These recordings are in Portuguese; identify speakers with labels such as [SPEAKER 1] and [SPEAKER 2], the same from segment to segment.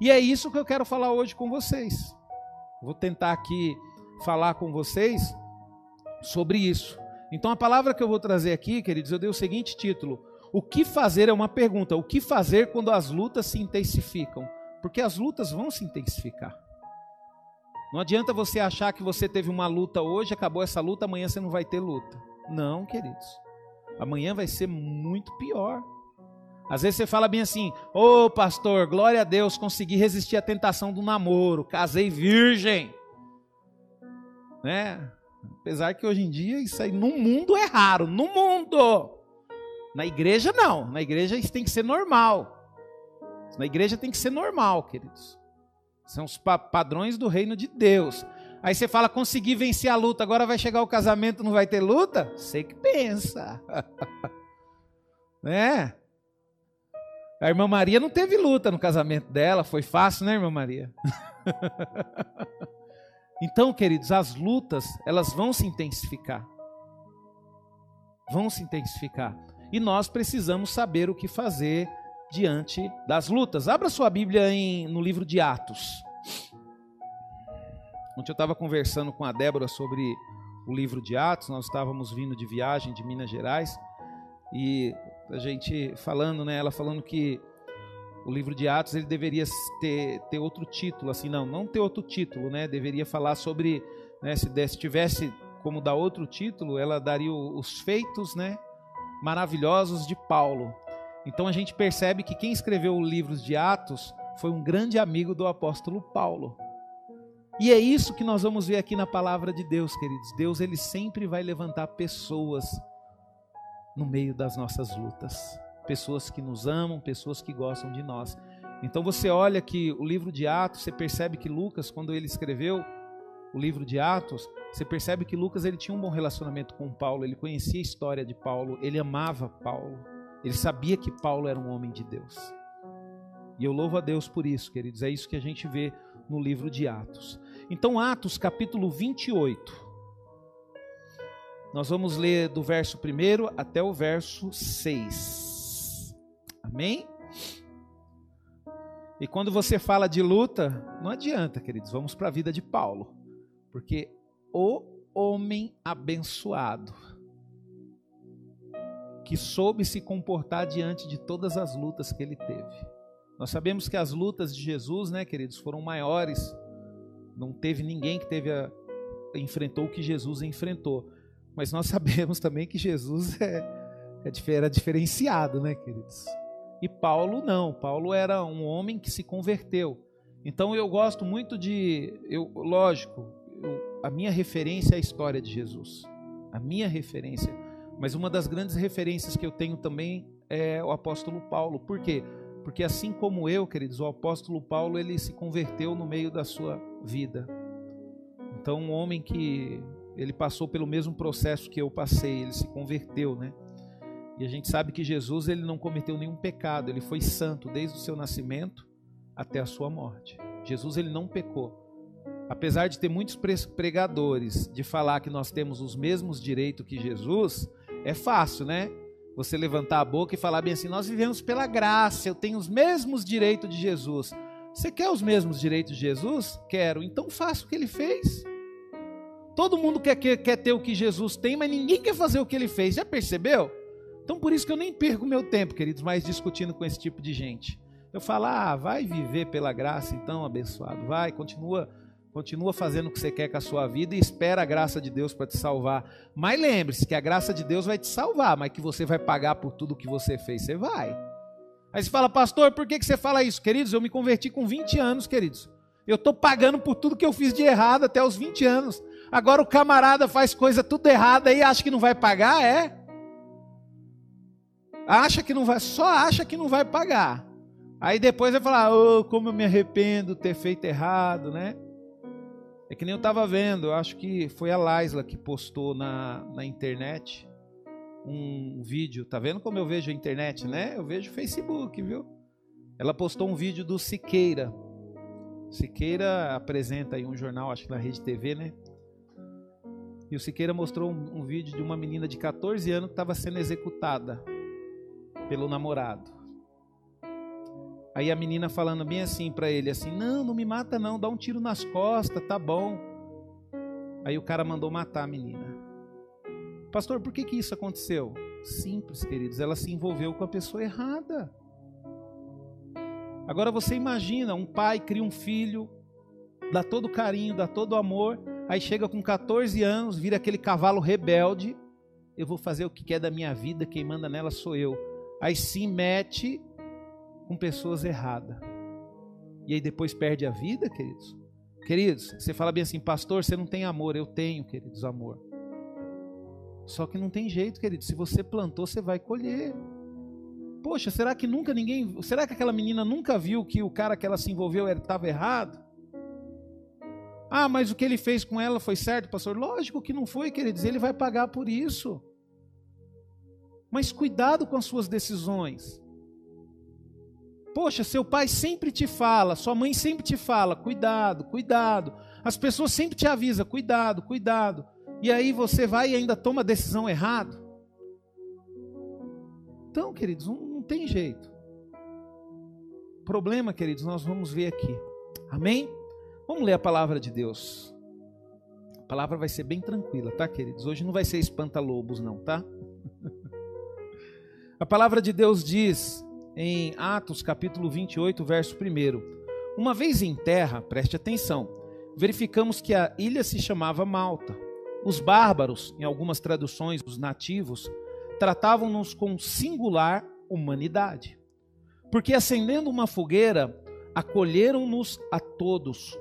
[SPEAKER 1] E é isso que eu quero falar hoje com vocês. Vou tentar aqui falar com vocês sobre isso. Então a palavra que eu vou trazer aqui, queridos, eu dei o seguinte título: O que fazer é uma pergunta. O que fazer quando as lutas se intensificam? Porque as lutas vão se intensificar. Não adianta você achar que você teve uma luta hoje, acabou essa luta, amanhã você não vai ter luta. Não, queridos. Amanhã vai ser muito pior. Às vezes você fala bem assim: Ô oh, pastor, glória a Deus, consegui resistir à tentação do namoro, casei virgem. Né? Apesar que hoje em dia isso aí no mundo é raro, no mundo. Na igreja não, na igreja isso tem que ser normal. Na igreja tem que ser normal, queridos. São os padrões do reino de Deus. Aí você fala, consegui vencer a luta, agora vai chegar o casamento, não vai ter luta? Você que pensa. né? A irmã Maria não teve luta no casamento dela, foi fácil, né, irmã Maria? então, queridos, as lutas, elas vão se intensificar. Vão se intensificar. E nós precisamos saber o que fazer diante das lutas. Abra sua Bíblia em, no livro de Atos. Ontem eu estava conversando com a Débora sobre o livro de Atos, nós estávamos vindo de viagem de Minas Gerais e a gente falando, né, ela falando que o livro de Atos ele deveria ter, ter outro título, assim, não, não ter outro título, né, deveria falar sobre, né, se, se tivesse como dar outro título, ela daria os feitos, né, maravilhosos de Paulo. Então a gente percebe que quem escreveu o livro de Atos foi um grande amigo do apóstolo Paulo. E é isso que nós vamos ver aqui na palavra de Deus, queridos. Deus ele sempre vai levantar pessoas no meio das nossas lutas, pessoas que nos amam, pessoas que gostam de nós. Então você olha que o livro de Atos, você percebe que Lucas, quando ele escreveu o livro de Atos, você percebe que Lucas ele tinha um bom relacionamento com Paulo, ele conhecia a história de Paulo, ele amava Paulo, ele sabia que Paulo era um homem de Deus. E eu louvo a Deus por isso, queridos. É isso que a gente vê no livro de Atos. Então, Atos capítulo 28. Nós vamos ler do verso 1 até o verso 6. Amém? E quando você fala de luta, não adianta, queridos, vamos para a vida de Paulo. Porque o homem abençoado, que soube se comportar diante de todas as lutas que ele teve. Nós sabemos que as lutas de Jesus, né, queridos, foram maiores. Não teve ninguém que teve a, enfrentou o que Jesus enfrentou. Mas nós sabemos também que Jesus é, é, era diferenciado, né, queridos? E Paulo não. Paulo era um homem que se converteu. Então eu gosto muito de, eu, lógico, eu, a minha referência é a história de Jesus. A minha referência. Mas uma das grandes referências que eu tenho também é o apóstolo Paulo. Por quê? Porque assim como eu, queridos, o apóstolo Paulo ele se converteu no meio da sua vida. Então, um homem que ele passou pelo mesmo processo que eu passei, ele se converteu, né? E a gente sabe que Jesus ele não cometeu nenhum pecado, ele foi santo desde o seu nascimento até a sua morte. Jesus ele não pecou. Apesar de ter muitos pregadores de falar que nós temos os mesmos direitos que Jesus, é fácil, né? você levantar a boca e falar bem assim: nós vivemos pela graça, eu tenho os mesmos direitos de Jesus. Você quer os mesmos direitos de Jesus? Quero, então faça o que ele fez. Todo mundo quer, quer, quer ter o que Jesus tem, mas ninguém quer fazer o que ele fez. Já percebeu? Então por isso que eu nem perco meu tempo, queridos, mais discutindo com esse tipo de gente. Eu falo, ah, vai viver pela graça, então, abençoado. Vai, continua Continua fazendo o que você quer com a sua vida e espera a graça de Deus para te salvar. Mas lembre-se que a graça de Deus vai te salvar, mas que você vai pagar por tudo que você fez, você vai. Aí você fala, pastor, por que, que você fala isso? Queridos, eu me converti com 20 anos, queridos. Eu estou pagando por tudo que eu fiz de errado até os 20 anos. Agora o camarada faz coisa tudo errada e acha que não vai pagar, é? Acha que não vai, só acha que não vai pagar. Aí depois vai falar, oh, como eu me arrependo de ter feito errado, né? É que nem eu estava vendo, eu acho que foi a Laisla que postou na, na internet um vídeo. Tá vendo como eu vejo a internet, né? Eu vejo o Facebook, viu? Ela postou um vídeo do Siqueira. Siqueira apresenta aí um jornal, acho que na Rede TV, né? E o Siqueira mostrou um, um vídeo de uma menina de 14 anos que estava sendo executada pelo namorado. Aí a menina falando bem assim para ele, assim, não, não me mata não, dá um tiro nas costas, tá bom. Aí o cara mandou matar a menina. Pastor, por que que isso aconteceu? Simples, queridos, ela se envolveu com a pessoa errada. Agora você imagina, um pai cria um filho, dá todo carinho, dá todo amor, aí chega com 14 anos, vira aquele cavalo rebelde, eu vou fazer o que quer da minha vida, quem manda nela sou eu. Aí se mete com pessoas erradas. E aí depois perde a vida, queridos. Queridos, você fala bem assim, pastor, você não tem amor. Eu tenho, queridos, amor. Só que não tem jeito, queridos. Se você plantou, você vai colher. Poxa, será que nunca ninguém. Será que aquela menina nunca viu que o cara que ela se envolveu estava errado? Ah, mas o que ele fez com ela foi certo, pastor? Lógico que não foi, queridos. Ele vai pagar por isso. Mas cuidado com as suas decisões. Poxa, seu pai sempre te fala, sua mãe sempre te fala, cuidado, cuidado. As pessoas sempre te avisam, cuidado, cuidado. E aí você vai e ainda toma a decisão errada. Então, queridos, não, tem jeito. Problema, queridos, nós vamos ver aqui. Amém? Vamos ler a palavra de Deus. A palavra vai ser bem tranquila, tá, queridos? Hoje não vai ser espanta-lobos, não, tá? A palavra de Deus diz em Atos capítulo 28, verso 1: Uma vez em terra, preste atenção, verificamos que a ilha se chamava Malta. Os bárbaros, em algumas traduções, os nativos, tratavam-nos com singular humanidade. Porque acendendo uma fogueira, acolheram-nos a todos,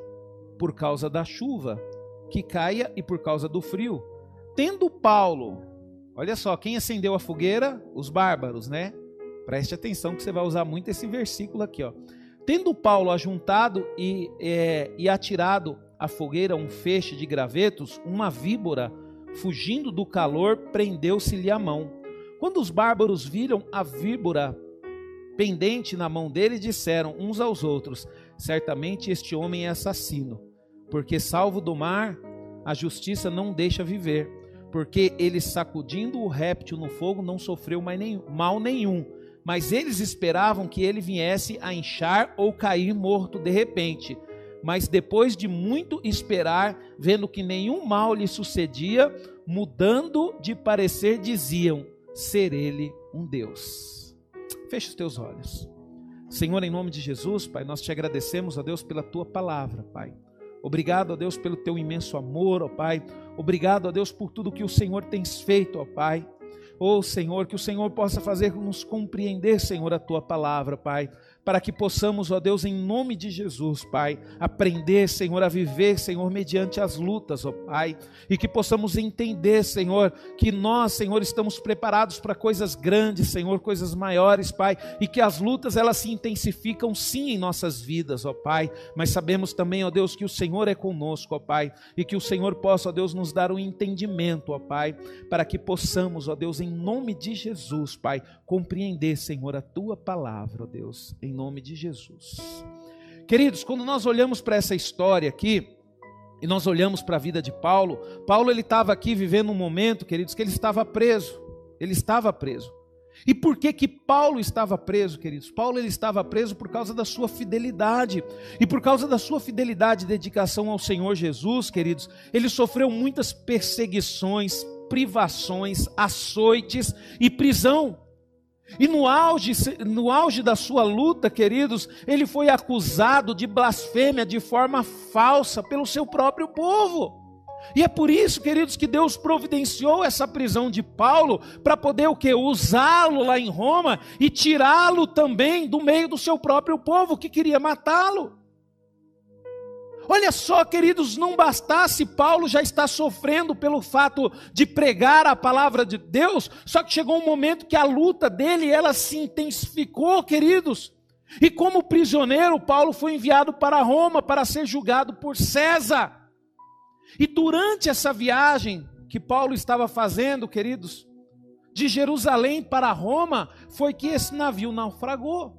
[SPEAKER 1] por causa da chuva que caia e por causa do frio. Tendo Paulo, olha só, quem acendeu a fogueira? Os bárbaros, né? Preste atenção que você vai usar muito esse versículo aqui, ó. Tendo Paulo ajuntado e, é, e atirado à fogueira um feixe de gravetos, uma víbora, fugindo do calor, prendeu-se-lhe a mão. Quando os bárbaros viram a víbora pendente na mão dele, disseram uns aos outros: Certamente este homem é assassino, porque salvo do mar, a justiça não deixa viver. Porque ele, sacudindo o réptil no fogo, não sofreu mal nenhum. Mas eles esperavam que ele viesse a inchar ou cair morto de repente. Mas depois de muito esperar, vendo que nenhum mal lhe sucedia, mudando de parecer, diziam: ser Ele um Deus. Feche os teus olhos. Senhor, em nome de Jesus, Pai, nós te agradecemos, ó Deus, pela tua palavra, Pai. Obrigado, ó Deus, pelo teu imenso amor, ó Pai. Obrigado, ó Deus, por tudo que o Senhor tens feito, ó Pai. Ó Senhor, que o Senhor possa fazer nos compreender, Senhor, a tua palavra, Pai para que possamos, ó Deus, em nome de Jesus, Pai, aprender, Senhor, a viver, Senhor, mediante as lutas, ó Pai, e que possamos entender, Senhor, que nós, Senhor, estamos preparados para coisas grandes, Senhor, coisas maiores, Pai, e que as lutas elas se intensificam sim em nossas vidas, ó Pai, mas sabemos também, ó Deus, que o Senhor é conosco, ó Pai, e que o Senhor possa, ó Deus, nos dar um entendimento, ó Pai, para que possamos, ó Deus, em nome de Jesus, Pai, compreender, Senhor, a tua palavra, ó Deus, em nome de Jesus. Queridos, quando nós olhamos para essa história aqui, e nós olhamos para a vida de Paulo, Paulo ele estava aqui vivendo um momento, queridos, que ele estava preso. Ele estava preso. E por que que Paulo estava preso, queridos? Paulo ele estava preso por causa da sua fidelidade. E por causa da sua fidelidade e dedicação ao Senhor Jesus, queridos, ele sofreu muitas perseguições, privações, açoites e prisão. E no auge, no auge da sua luta, queridos, ele foi acusado de blasfêmia de forma falsa pelo seu próprio povo. E é por isso, queridos, que Deus providenciou essa prisão de Paulo para poder o que? Usá-lo lá em Roma e tirá-lo também do meio do seu próprio povo que queria matá-lo. Olha só, queridos, não bastasse Paulo já estar sofrendo pelo fato de pregar a palavra de Deus, só que chegou um momento que a luta dele, ela se intensificou, queridos. E como prisioneiro, Paulo foi enviado para Roma para ser julgado por César. E durante essa viagem que Paulo estava fazendo, queridos, de Jerusalém para Roma, foi que esse navio naufragou.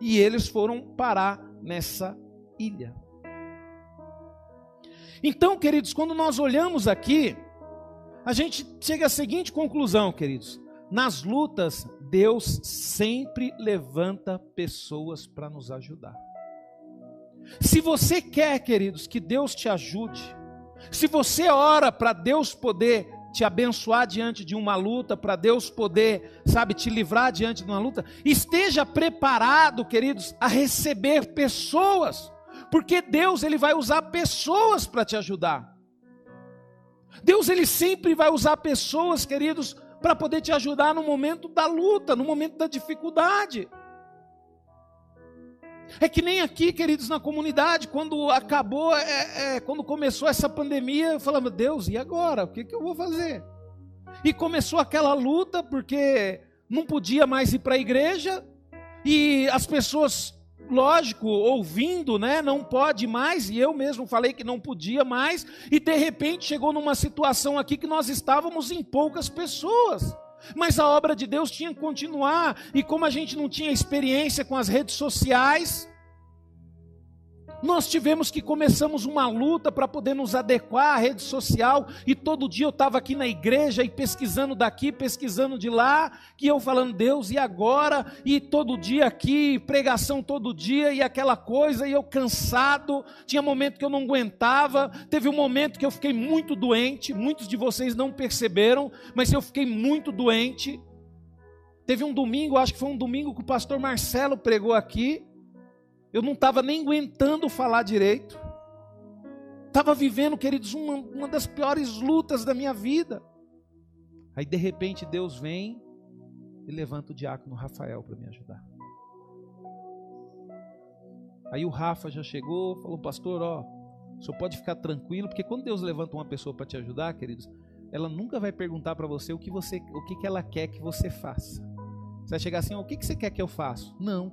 [SPEAKER 1] E eles foram parar nessa ilha. Então, queridos, quando nós olhamos aqui, a gente chega à seguinte conclusão, queridos: nas lutas, Deus sempre levanta pessoas para nos ajudar. Se você quer, queridos, que Deus te ajude, se você ora para Deus poder te abençoar diante de uma luta, para Deus poder, sabe, te livrar diante de uma luta, esteja preparado, queridos, a receber pessoas, porque Deus ele vai usar pessoas para te ajudar. Deus ele sempre vai usar pessoas, queridos, para poder te ajudar no momento da luta, no momento da dificuldade. É que nem aqui, queridos, na comunidade, quando acabou, é, é, quando começou essa pandemia, eu falava, Deus, e agora? O que, que eu vou fazer? E começou aquela luta, porque não podia mais ir para a igreja, e as pessoas, lógico, ouvindo, né, não pode mais, e eu mesmo falei que não podia mais, e de repente chegou numa situação aqui que nós estávamos em poucas pessoas. Mas a obra de Deus tinha que continuar, e como a gente não tinha experiência com as redes sociais, nós tivemos que começamos uma luta para poder nos adequar à rede social, e todo dia eu estava aqui na igreja e pesquisando daqui, pesquisando de lá, que eu falando, Deus, e agora? E todo dia aqui, pregação todo dia, e aquela coisa, e eu cansado, tinha momento que eu não aguentava, teve um momento que eu fiquei muito doente, muitos de vocês não perceberam, mas eu fiquei muito doente. Teve um domingo, acho que foi um domingo que o pastor Marcelo pregou aqui, eu não estava nem aguentando falar direito. Estava vivendo, queridos, uma, uma das piores lutas da minha vida. Aí de repente Deus vem e levanta o diácono Rafael para me ajudar. Aí o Rafa já chegou, falou, pastor, ó, o senhor pode ficar tranquilo, porque quando Deus levanta uma pessoa para te ajudar, queridos, ela nunca vai perguntar para você o que você, o que, que ela quer que você faça. Você vai chegar assim, o que, que você quer que eu faça? Não.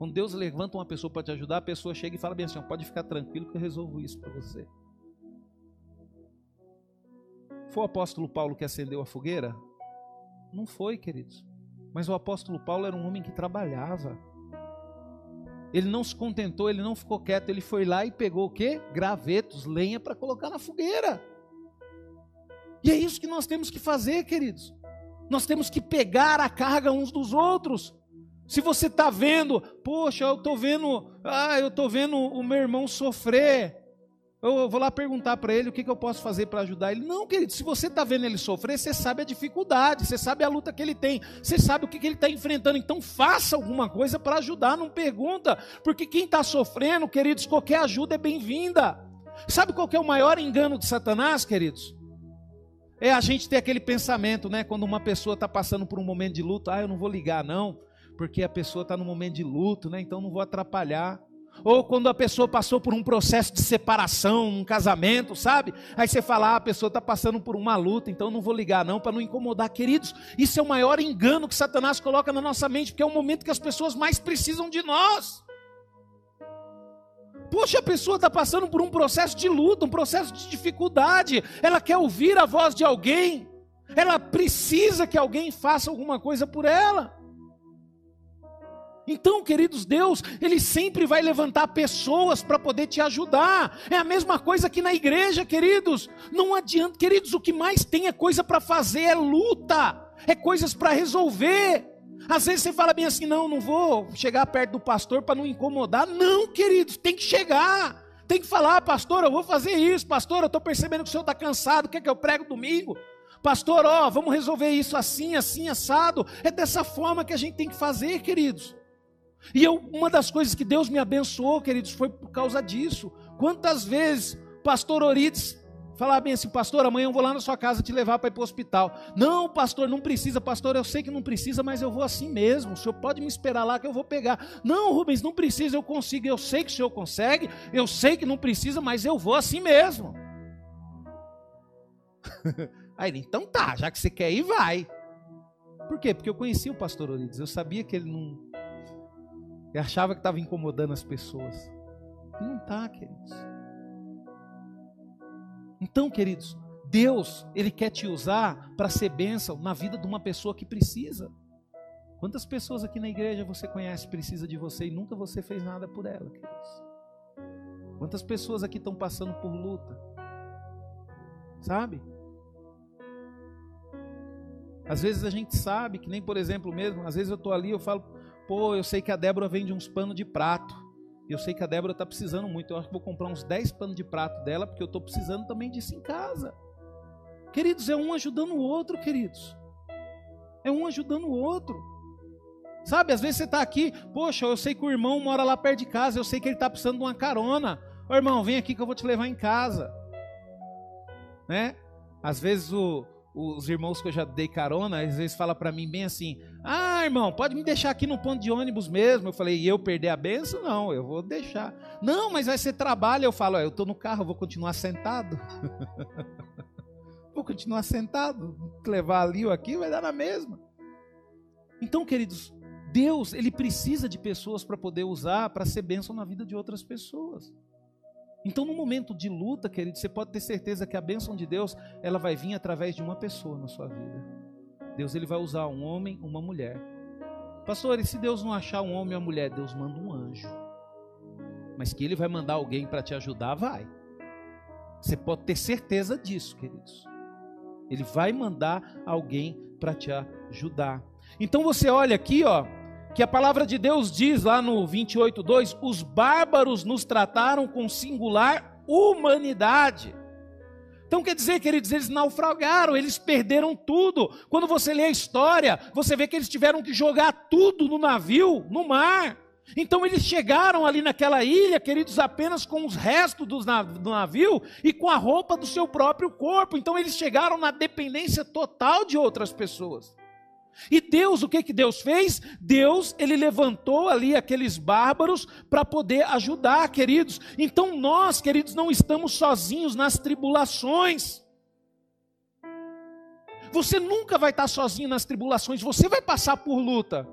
[SPEAKER 1] Quando Deus levanta uma pessoa para te ajudar, a pessoa chega e fala bem assim: pode ficar tranquilo que eu resolvo isso para você. Foi o apóstolo Paulo que acendeu a fogueira? Não foi, queridos. Mas o apóstolo Paulo era um homem que trabalhava. Ele não se contentou, ele não ficou quieto, ele foi lá e pegou o quê? Gravetos, lenha para colocar na fogueira. E é isso que nós temos que fazer, queridos. Nós temos que pegar a carga uns dos outros. Se você está vendo, poxa, eu estou vendo, ah, eu estou vendo o meu irmão sofrer. Eu vou lá perguntar para ele o que, que eu posso fazer para ajudar ele. Não, querido, se você está vendo ele sofrer, você sabe a dificuldade, você sabe a luta que ele tem, você sabe o que, que ele está enfrentando. Então faça alguma coisa para ajudar, não pergunta. Porque quem está sofrendo, queridos, qualquer ajuda é bem-vinda. Sabe qual é o maior engano de Satanás, queridos? É a gente ter aquele pensamento, né? Quando uma pessoa está passando por um momento de luta, ah, eu não vou ligar, não porque a pessoa está no momento de luto, né? Então não vou atrapalhar. Ou quando a pessoa passou por um processo de separação, um casamento, sabe? Aí você fala, ah, a pessoa está passando por uma luta, então não vou ligar não, para não incomodar. Queridos, isso é o maior engano que Satanás coloca na nossa mente, porque é o momento que as pessoas mais precisam de nós. Poxa, a pessoa está passando por um processo de luta, um processo de dificuldade, ela quer ouvir a voz de alguém, ela precisa que alguém faça alguma coisa por ela. Então, queridos, Deus, Ele sempre vai levantar pessoas para poder te ajudar. É a mesma coisa aqui na igreja, queridos. Não adianta, queridos, o que mais tem é coisa para fazer, é luta, é coisas para resolver. Às vezes você fala bem assim: não, não vou chegar perto do pastor para não incomodar. Não, queridos, tem que chegar. Tem que falar, pastor, eu vou fazer isso, pastor, eu estou percebendo que o senhor está cansado, quer que eu prego domingo? Pastor, ó, vamos resolver isso assim, assim, assado. É dessa forma que a gente tem que fazer, queridos. E eu, uma das coisas que Deus me abençoou, queridos, foi por causa disso. Quantas vezes, pastor Orides, falava bem assim, pastor, amanhã eu vou lá na sua casa te levar para ir para o hospital. Não, pastor, não precisa, pastor, eu sei que não precisa, mas eu vou assim mesmo. O senhor pode me esperar lá que eu vou pegar. Não, Rubens, não precisa, eu consigo, eu sei que o senhor consegue, eu sei que não precisa, mas eu vou assim mesmo. Aí ele, então tá, já que você quer ir, vai. Por quê? Porque eu conhecia o pastor Orides, eu sabia que ele não e achava que estava incomodando as pessoas. E não está, queridos. Então, queridos, Deus, Ele quer te usar para ser bênção na vida de uma pessoa que precisa. Quantas pessoas aqui na igreja você conhece precisa de você e nunca você fez nada por ela, queridos? Quantas pessoas aqui estão passando por luta? Sabe? Às vezes a gente sabe que nem, por exemplo, mesmo, às vezes eu estou ali, eu falo, pô, eu sei que a Débora vende uns panos de prato. Eu sei que a Débora está precisando muito. Eu acho que vou comprar uns 10 panos de prato dela, porque eu estou precisando também disso em casa. Queridos, é um ajudando o outro, queridos. É um ajudando o outro. Sabe, às vezes você está aqui, poxa, eu sei que o irmão mora lá perto de casa, eu sei que ele está precisando de uma carona. Ô irmão, vem aqui que eu vou te levar em casa. Né? Às vezes o, os irmãos que eu já dei carona, às vezes fala para mim bem assim: "Ah, irmão, pode me deixar aqui no ponto de ônibus mesmo". Eu falei: "E eu perder a benção? Não, eu vou deixar". "Não, mas vai ser trabalho". Eu falo: "Eu estou no carro, vou continuar sentado". vou continuar sentado, levar ali ou aqui vai dar na mesma. Então, queridos, Deus, ele precisa de pessoas para poder usar para ser bênção na vida de outras pessoas. Então, no momento de luta, querido, você pode ter certeza que a bênção de Deus, ela vai vir através de uma pessoa na sua vida. Deus ele vai usar um homem, uma mulher. Pastor, e se Deus não achar um homem ou uma mulher, Deus manda um anjo. Mas que ele vai mandar alguém para te ajudar, vai. Você pode ter certeza disso, queridos. Ele vai mandar alguém para te ajudar. Então você olha aqui, ó, que a palavra de Deus diz lá no 28:2, os bárbaros nos trataram com singular humanidade. Então quer dizer, queridos, eles naufragaram, eles perderam tudo. Quando você lê a história, você vê que eles tiveram que jogar tudo no navio, no mar. Então eles chegaram ali naquela ilha, queridos, apenas com os restos do navio e com a roupa do seu próprio corpo. Então eles chegaram na dependência total de outras pessoas. E Deus, o que que Deus fez? Deus, ele levantou ali aqueles bárbaros para poder ajudar, queridos. Então nós, queridos, não estamos sozinhos nas tribulações. Você nunca vai estar sozinho nas tribulações, você vai passar por luta.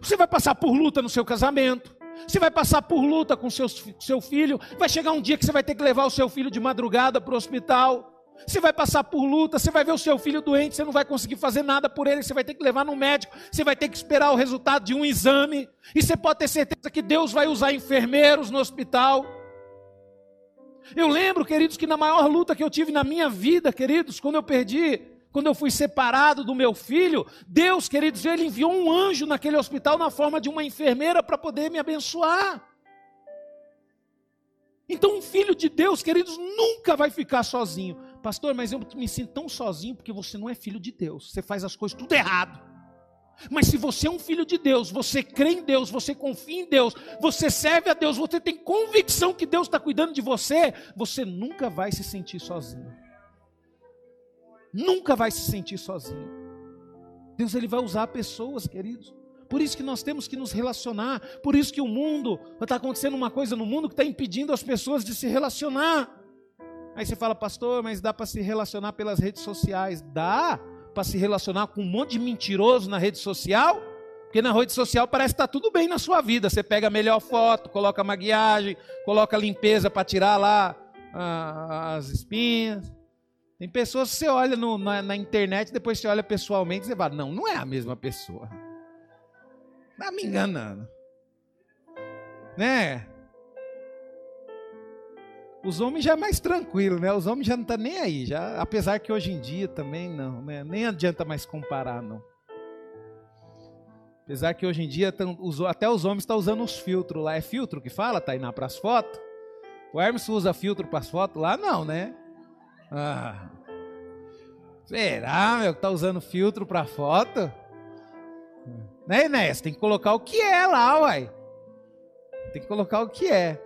[SPEAKER 1] Você vai passar por luta no seu casamento. Você vai passar por luta com seu, seu filho. Vai chegar um dia que você vai ter que levar o seu filho de madrugada para o hospital. Você vai passar por luta, você vai ver o seu filho doente, você não vai conseguir fazer nada por ele, você vai ter que levar no médico, você vai ter que esperar o resultado de um exame, e você pode ter certeza que Deus vai usar enfermeiros no hospital. Eu lembro, queridos, que na maior luta que eu tive na minha vida, queridos, quando eu perdi, quando eu fui separado do meu filho, Deus, queridos, ele enviou um anjo naquele hospital na forma de uma enfermeira para poder me abençoar. Então, um filho de Deus, queridos, nunca vai ficar sozinho. Pastor, mas eu me sinto tão sozinho porque você não é filho de Deus. Você faz as coisas tudo errado. Mas se você é um filho de Deus, você crê em Deus, você confia em Deus, você serve a Deus, você tem convicção que Deus está cuidando de você, você nunca vai se sentir sozinho. Nunca vai se sentir sozinho. Deus ele vai usar pessoas, queridos. Por isso que nós temos que nos relacionar. Por isso que o mundo, está acontecendo uma coisa no mundo que está impedindo as pessoas de se relacionar. Aí você fala, pastor, mas dá para se relacionar pelas redes sociais? Dá para se relacionar com um monte de mentiroso na rede social? Porque na rede social parece que está tudo bem na sua vida. Você pega a melhor foto, coloca maquiagem, coloca limpeza para tirar lá ah, as espinhas. Tem pessoas que você olha no, na, na, internet, depois você olha pessoalmente e você fala, não, não é a mesma pessoa. Está me enganando. Né? Os homens já é mais tranquilo, né? Os homens já não estão tá nem aí, já, apesar que hoje em dia também não, né? Nem adianta mais comparar, não. Apesar que hoje em dia tão, até os homens estão usando os filtros lá. É filtro que fala, Tainá, para as fotos? O Hermes usa filtro para as fotos lá? Não, né? Ah. Será, meu, que tá usando filtro para foto? Né, Inés? Tem que colocar o que é lá, uai. Tem que colocar o que é.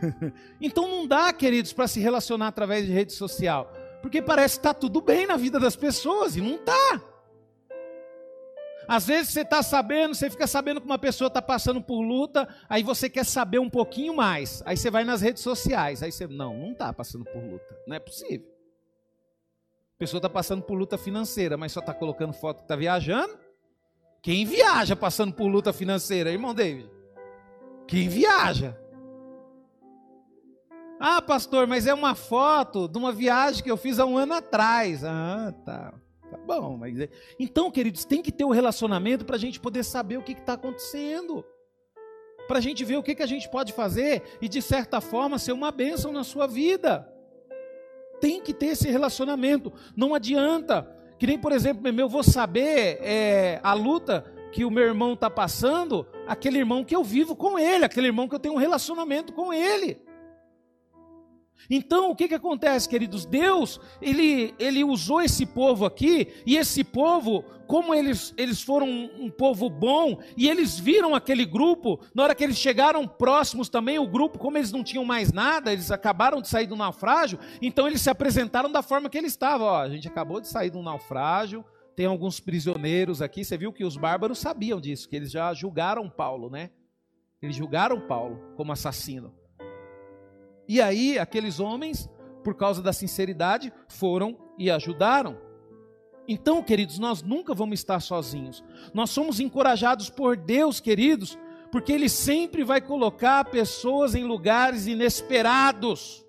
[SPEAKER 1] então não dá, queridos, para se relacionar através de rede social. Porque parece que está tudo bem na vida das pessoas e não está. Às vezes você está sabendo, você fica sabendo que uma pessoa está passando por luta, aí você quer saber um pouquinho mais. Aí você vai nas redes sociais, aí você, não, não está passando por luta. Não é possível. A pessoa está passando por luta financeira, mas só está colocando foto que está viajando. Quem viaja passando por luta financeira, irmão David? Quem viaja? Ah, pastor, mas é uma foto de uma viagem que eu fiz há um ano atrás. Ah, tá. Tá bom, mas. É... Então, queridos, tem que ter o um relacionamento para a gente poder saber o que está acontecendo. Para a gente ver o que, que a gente pode fazer e, de certa forma, ser uma bênção na sua vida. Tem que ter esse relacionamento. Não adianta Que nem, por exemplo, eu vou saber é, a luta que o meu irmão está passando, aquele irmão que eu vivo com ele, aquele irmão que eu tenho um relacionamento com ele. Então, o que, que acontece, queridos? Deus, ele, ele usou esse povo aqui, e esse povo, como eles, eles foram um, um, povo bom, e eles viram aquele grupo, na hora que eles chegaram próximos também, o grupo, como eles não tinham mais nada, eles acabaram de sair do naufrágio, então eles se apresentaram da forma que eles estavam. Ó, a gente acabou de sair do naufrágio, tem alguns prisioneiros aqui, você viu que os bárbaros sabiam disso, que eles já julgaram Paulo, né? Eles julgaram Paulo como assassino. E aí, aqueles homens, por causa da sinceridade, foram e ajudaram. Então, queridos, nós nunca vamos estar sozinhos. Nós somos encorajados por Deus, queridos, porque Ele sempre vai colocar pessoas em lugares inesperados.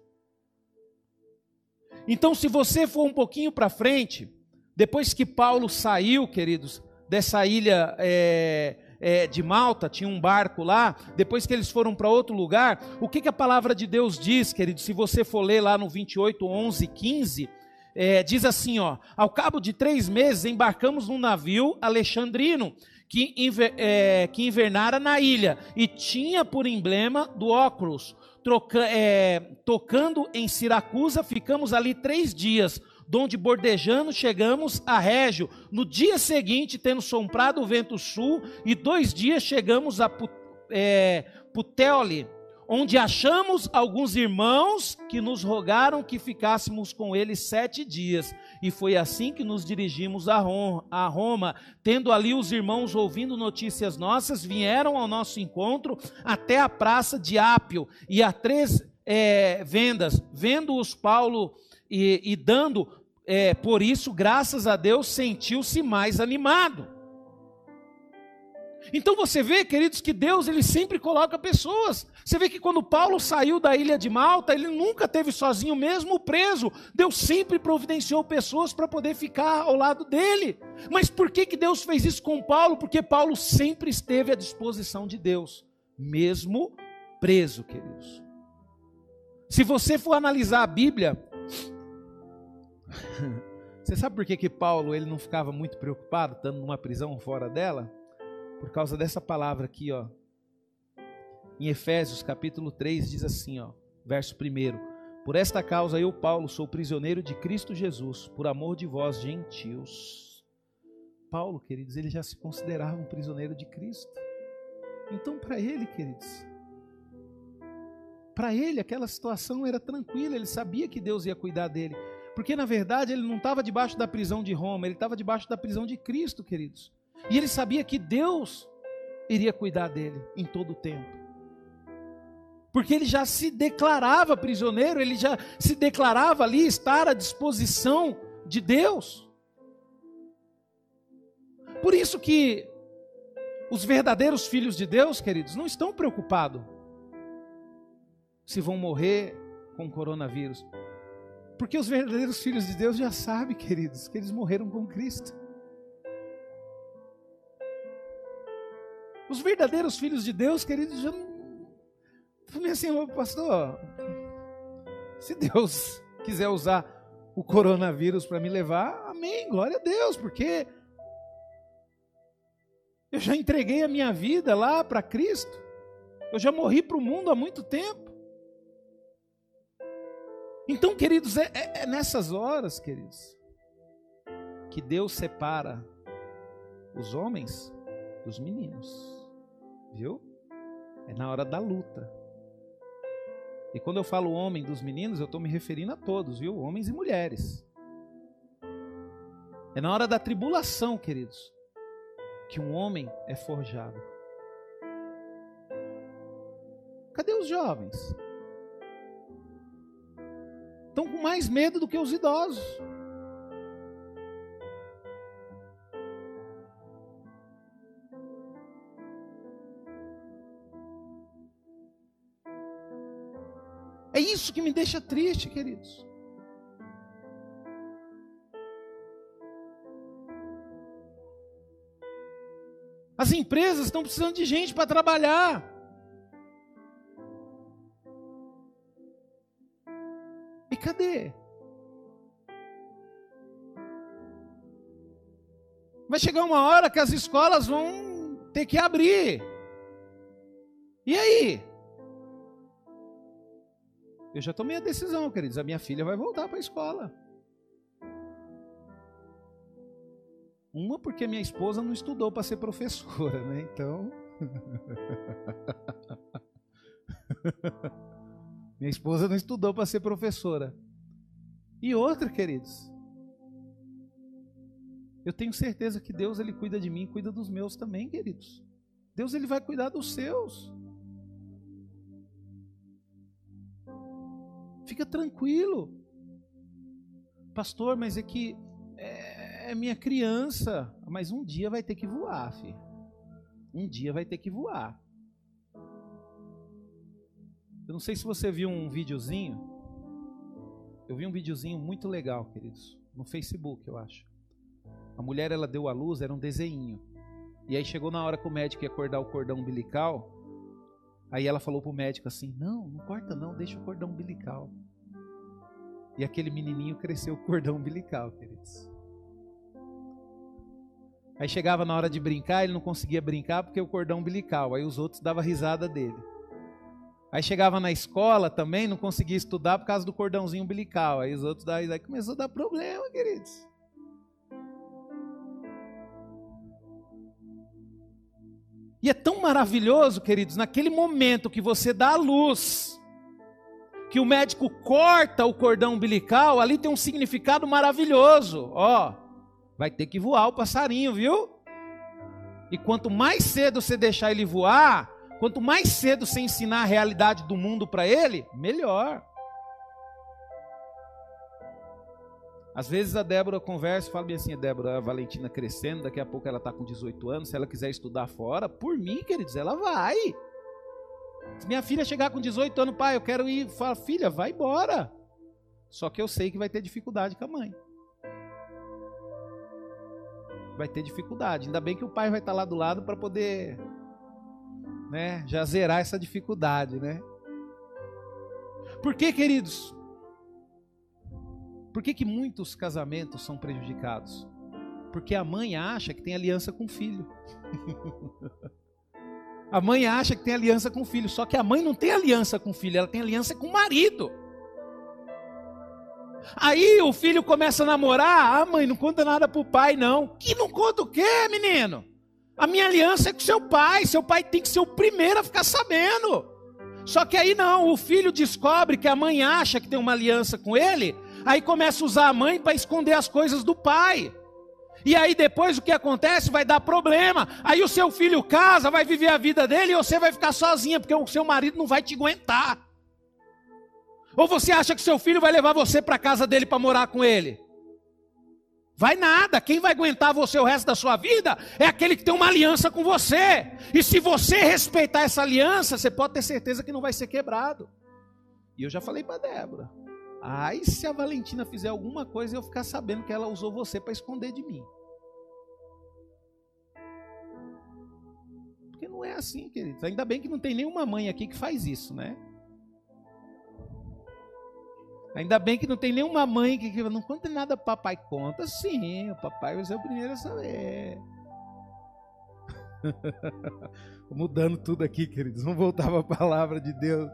[SPEAKER 1] Então, se você for um pouquinho para frente, depois que Paulo saiu, queridos, dessa ilha é, é, de Malta, tinha um barco lá, depois que eles foram para outro lugar, o que, que, a palavra de Deus diz, querido? Se você for ler lá no 28, 11, 15, é, diz assim: ó, ao cabo de três meses embarcamos num navio alexandrino. Que, inver, é, que invernara na ilha e tinha por emblema do óculos. Troca, é, tocando em Siracusa, ficamos ali três dias donde bordejando chegamos a Régio. No dia seguinte, tendo soprado o vento sul, e dois dias chegamos a é, Puteoli, onde achamos alguns irmãos que nos rogaram que ficássemos com eles sete dias. E foi assim que nos dirigimos a Roma. Tendo ali os irmãos ouvindo notícias nossas, vieram ao nosso encontro até a praça de Ápio e a três é, vendas. Vendo-os Paulo e, e dando é, por isso, graças a Deus, sentiu-se mais animado. Então você vê, queridos, que Deus ele sempre coloca pessoas. Você vê que quando Paulo saiu da ilha de Malta, ele nunca teve sozinho, mesmo preso. Deus sempre providenciou pessoas para poder ficar ao lado dele. Mas por que, que Deus fez isso com Paulo? Porque Paulo sempre esteve à disposição de Deus, mesmo preso, queridos. Se você for analisar a Bíblia, Você sabe por que, que Paulo ele não ficava muito preocupado estando numa prisão fora dela? Por causa dessa palavra aqui, ó. Em Efésios capítulo 3 diz assim, ó, verso 1: Por esta causa eu, Paulo, sou prisioneiro de Cristo Jesus, por amor de vós, gentios. Paulo, queridos, ele já se considerava um prisioneiro de Cristo. Então, para ele, queridos, para ele aquela situação era tranquila, ele sabia que Deus ia cuidar dele. Porque na verdade ele não estava debaixo da prisão de Roma, ele estava debaixo da prisão de Cristo, queridos. E ele sabia que Deus iria cuidar dele em todo o tempo. Porque ele já se declarava prisioneiro, ele já se declarava ali estar à disposição de Deus. Por isso que os verdadeiros filhos de Deus, queridos, não estão preocupados se vão morrer com coronavírus. Porque os verdadeiros filhos de Deus já sabem, queridos, que eles morreram com Cristo. Os verdadeiros filhos de Deus, queridos, já não. Assim, pastor, se Deus quiser usar o coronavírus para me levar, amém, glória a Deus, porque eu já entreguei a minha vida lá para Cristo, eu já morri para o mundo há muito tempo. Então, queridos, é, é, é nessas horas, queridos, que Deus separa os homens dos meninos, viu? É na hora da luta. E quando eu falo homem dos meninos, eu estou me referindo a todos, viu? Homens e mulheres. É na hora da tribulação, queridos, que um homem é forjado. Cadê os jovens? Estão com mais medo do que os idosos. É isso que me deixa triste, queridos. As empresas estão precisando de gente para trabalhar. Vai chegar uma hora que as escolas vão ter que abrir. E aí? Eu já tomei a decisão, queridos. A minha filha vai voltar para a escola. Uma porque minha esposa não estudou para ser professora, né? Então. minha esposa não estudou para ser professora. E outra, queridos. Eu tenho certeza que Deus ele cuida de mim, cuida dos meus também, queridos. Deus ele vai cuidar dos seus. Fica tranquilo. Pastor, mas é que é, é minha criança. Mas um dia vai ter que voar, filho. Um dia vai ter que voar. Eu não sei se você viu um videozinho. Eu vi um videozinho muito legal, queridos. No Facebook, eu acho. A mulher, ela deu a luz, era um desenho. E aí chegou na hora que o médico ia acordar o cordão umbilical. Aí ela falou pro médico assim: Não, não corta não, deixa o cordão umbilical. E aquele menininho cresceu o cordão umbilical, queridos. Aí chegava na hora de brincar, ele não conseguia brincar porque o cordão umbilical. Aí os outros davam risada dele. Aí chegava na escola também, não conseguia estudar por causa do cordãozinho umbilical. Aí os outros davam. Aí começou a dar problema, queridos. E é tão maravilhoso, queridos, naquele momento que você dá a luz, que o médico corta o cordão umbilical, ali tem um significado maravilhoso. Ó, vai ter que voar o passarinho, viu? E quanto mais cedo você deixar ele voar, quanto mais cedo você ensinar a realidade do mundo para ele, melhor. Às vezes a Débora conversa e fala bem assim, Débora, a Valentina crescendo, daqui a pouco ela está com 18 anos, se ela quiser estudar fora, por mim, queridos, ela vai. Se minha filha chegar com 18 anos, pai, eu quero ir, fala, filha, vai embora. Só que eu sei que vai ter dificuldade com a mãe. Vai ter dificuldade. Ainda bem que o pai vai estar tá lá do lado para poder, né, já zerar essa dificuldade, né? Por que, queridos? Por que, que muitos casamentos são prejudicados? Porque a mãe acha que tem aliança com o filho. a mãe acha que tem aliança com o filho, só que a mãe não tem aliança com o filho, ela tem aliança com o marido. Aí o filho começa a namorar, ah mãe, não conta nada pro pai não. Que não conta o quê, menino? A minha aliança é com seu pai, seu pai tem que ser o primeiro a ficar sabendo. Só que aí não, o filho descobre que a mãe acha que tem uma aliança com ele, Aí começa a usar a mãe para esconder as coisas do pai. E aí depois o que acontece vai dar problema. Aí o seu filho casa, vai viver a vida dele e você vai ficar sozinha, porque o seu marido não vai te aguentar. Ou você acha que seu filho vai levar você para casa dele para morar com ele? Vai nada. Quem vai aguentar você o resto da sua vida é aquele que tem uma aliança com você. E se você respeitar essa aliança, você pode ter certeza que não vai ser quebrado. E eu já falei para Débora. Aí se a Valentina fizer alguma coisa eu ficar sabendo que ela usou você para esconder de mim. Porque não é assim, queridos. Ainda bem que não tem nenhuma mãe aqui que faz isso, né? Ainda bem que não tem nenhuma mãe que não conta nada papai. Conta sim, o papai vai ser o primeiro a saber. Mudando tudo aqui, queridos. Vamos voltar para a palavra de Deus.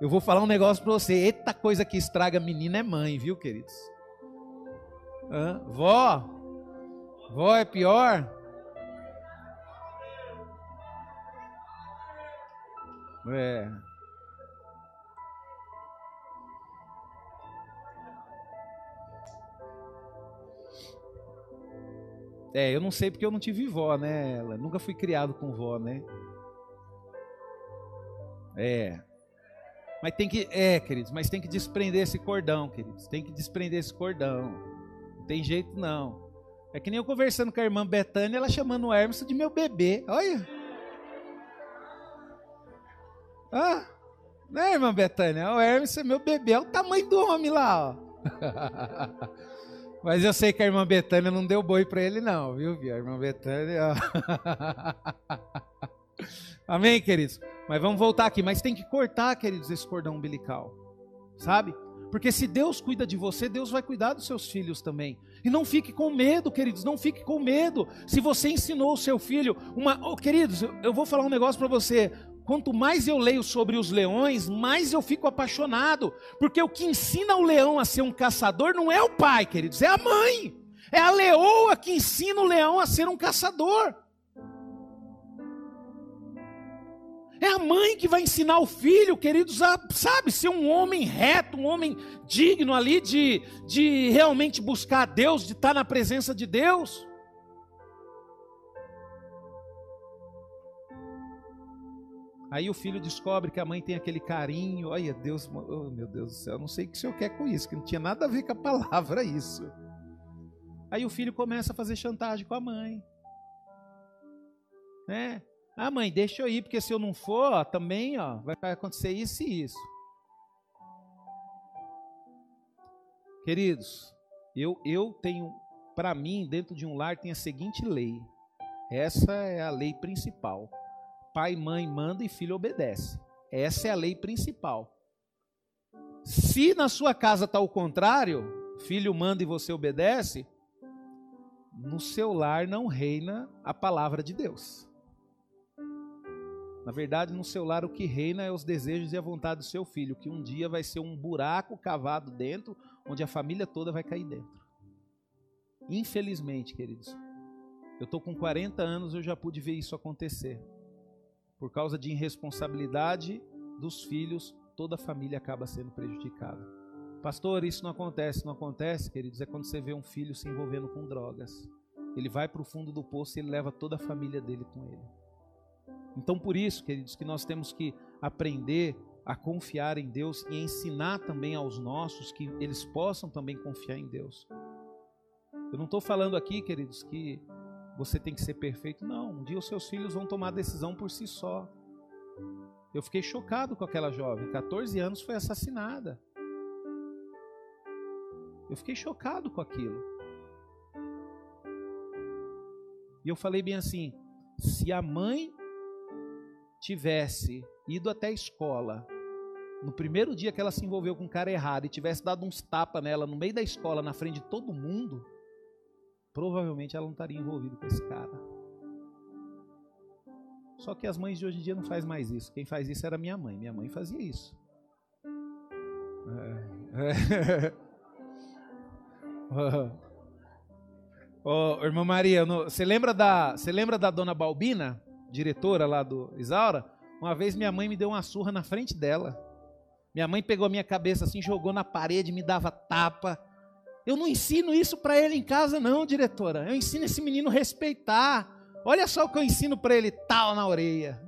[SPEAKER 1] Eu vou falar um negócio para você. Eita coisa que estraga menina é mãe, viu, queridos? Hã? Vó? Vó é pior? É. É, eu não sei porque eu não tive vó, né? Nunca fui criado com vó, né? É. Mas tem que, é, queridos, mas tem que desprender esse cordão, queridos. Tem que desprender esse cordão. Não tem jeito não. É que nem eu conversando com a irmã Betânia, ela chamando o Hermes de meu bebê. Olha. Ah, né, irmã Betânia? O Hermes é meu bebê, é o tamanho do homem lá, ó. Mas eu sei que a irmã Betânia não deu boi para ele, não, viu, A irmã Betânia. Amém, queridos? Mas vamos voltar aqui. Mas tem que cortar, queridos, esse cordão umbilical. Sabe? Porque se Deus cuida de você, Deus vai cuidar dos seus filhos também. E não fique com medo, queridos, não fique com medo. Se você ensinou o seu filho uma, oh, queridos, eu vou falar um negócio para você. Quanto mais eu leio sobre os leões, mais eu fico apaixonado, porque o que ensina o leão a ser um caçador não é o pai, queridos, é a mãe. É a leoa que ensina o leão a ser um caçador. É a mãe que vai ensinar o filho, queridos, a, sabe, ser um homem reto, um homem digno ali de, de realmente buscar a Deus, de estar na presença de Deus. Aí o filho descobre que a mãe tem aquele carinho. Olha, Deus, oh, meu Deus do céu, não sei o que o senhor quer com isso, que não tinha nada a ver com a palavra isso. Aí o filho começa a fazer chantagem com a mãe. Né? Ah, mãe, deixa eu ir, porque se eu não for, ó, também ó, vai acontecer isso e isso. Queridos, eu, eu tenho, para mim, dentro de um lar tem a seguinte lei. Essa é a lei principal. Pai mãe manda e filho obedece. Essa é a lei principal. Se na sua casa está o contrário, filho manda e você obedece, no seu lar não reina a palavra de Deus. Na verdade, no seu lar o que reina é os desejos e a vontade do seu filho, que um dia vai ser um buraco cavado dentro, onde a família toda vai cair dentro. Infelizmente, queridos, eu estou com 40 anos, eu já pude ver isso acontecer. Por causa de irresponsabilidade dos filhos, toda a família acaba sendo prejudicada. Pastor, isso não acontece. Não acontece, queridos, é quando você vê um filho se envolvendo com drogas. Ele vai para o fundo do poço e ele leva toda a família dele com ele. Então, por isso, queridos, que nós temos que aprender a confiar em Deus e ensinar também aos nossos que eles possam também confiar em Deus. Eu não estou falando aqui, queridos, que você tem que ser perfeito. Não, um dia os seus filhos vão tomar decisão por si só. Eu fiquei chocado com aquela jovem, 14 anos, foi assassinada. Eu fiquei chocado com aquilo. E eu falei bem assim: se a mãe tivesse ido até a escola, no primeiro dia que ela se envolveu com um cara errado e tivesse dado uns tapas nela no meio da escola, na frente de todo mundo, provavelmente ela não estaria envolvida com esse cara. Só que as mães de hoje em dia não fazem mais isso. Quem faz isso era minha mãe. Minha mãe fazia isso. É. oh, irmã Maria, você lembra da, você lembra da dona Balbina? Diretora lá do Isaura, uma vez minha mãe me deu uma surra na frente dela. Minha mãe pegou a minha cabeça assim, jogou na parede, me dava tapa. Eu não ensino isso para ele em casa, não, diretora. Eu ensino esse menino respeitar. Olha só o que eu ensino para ele, tal na orelha.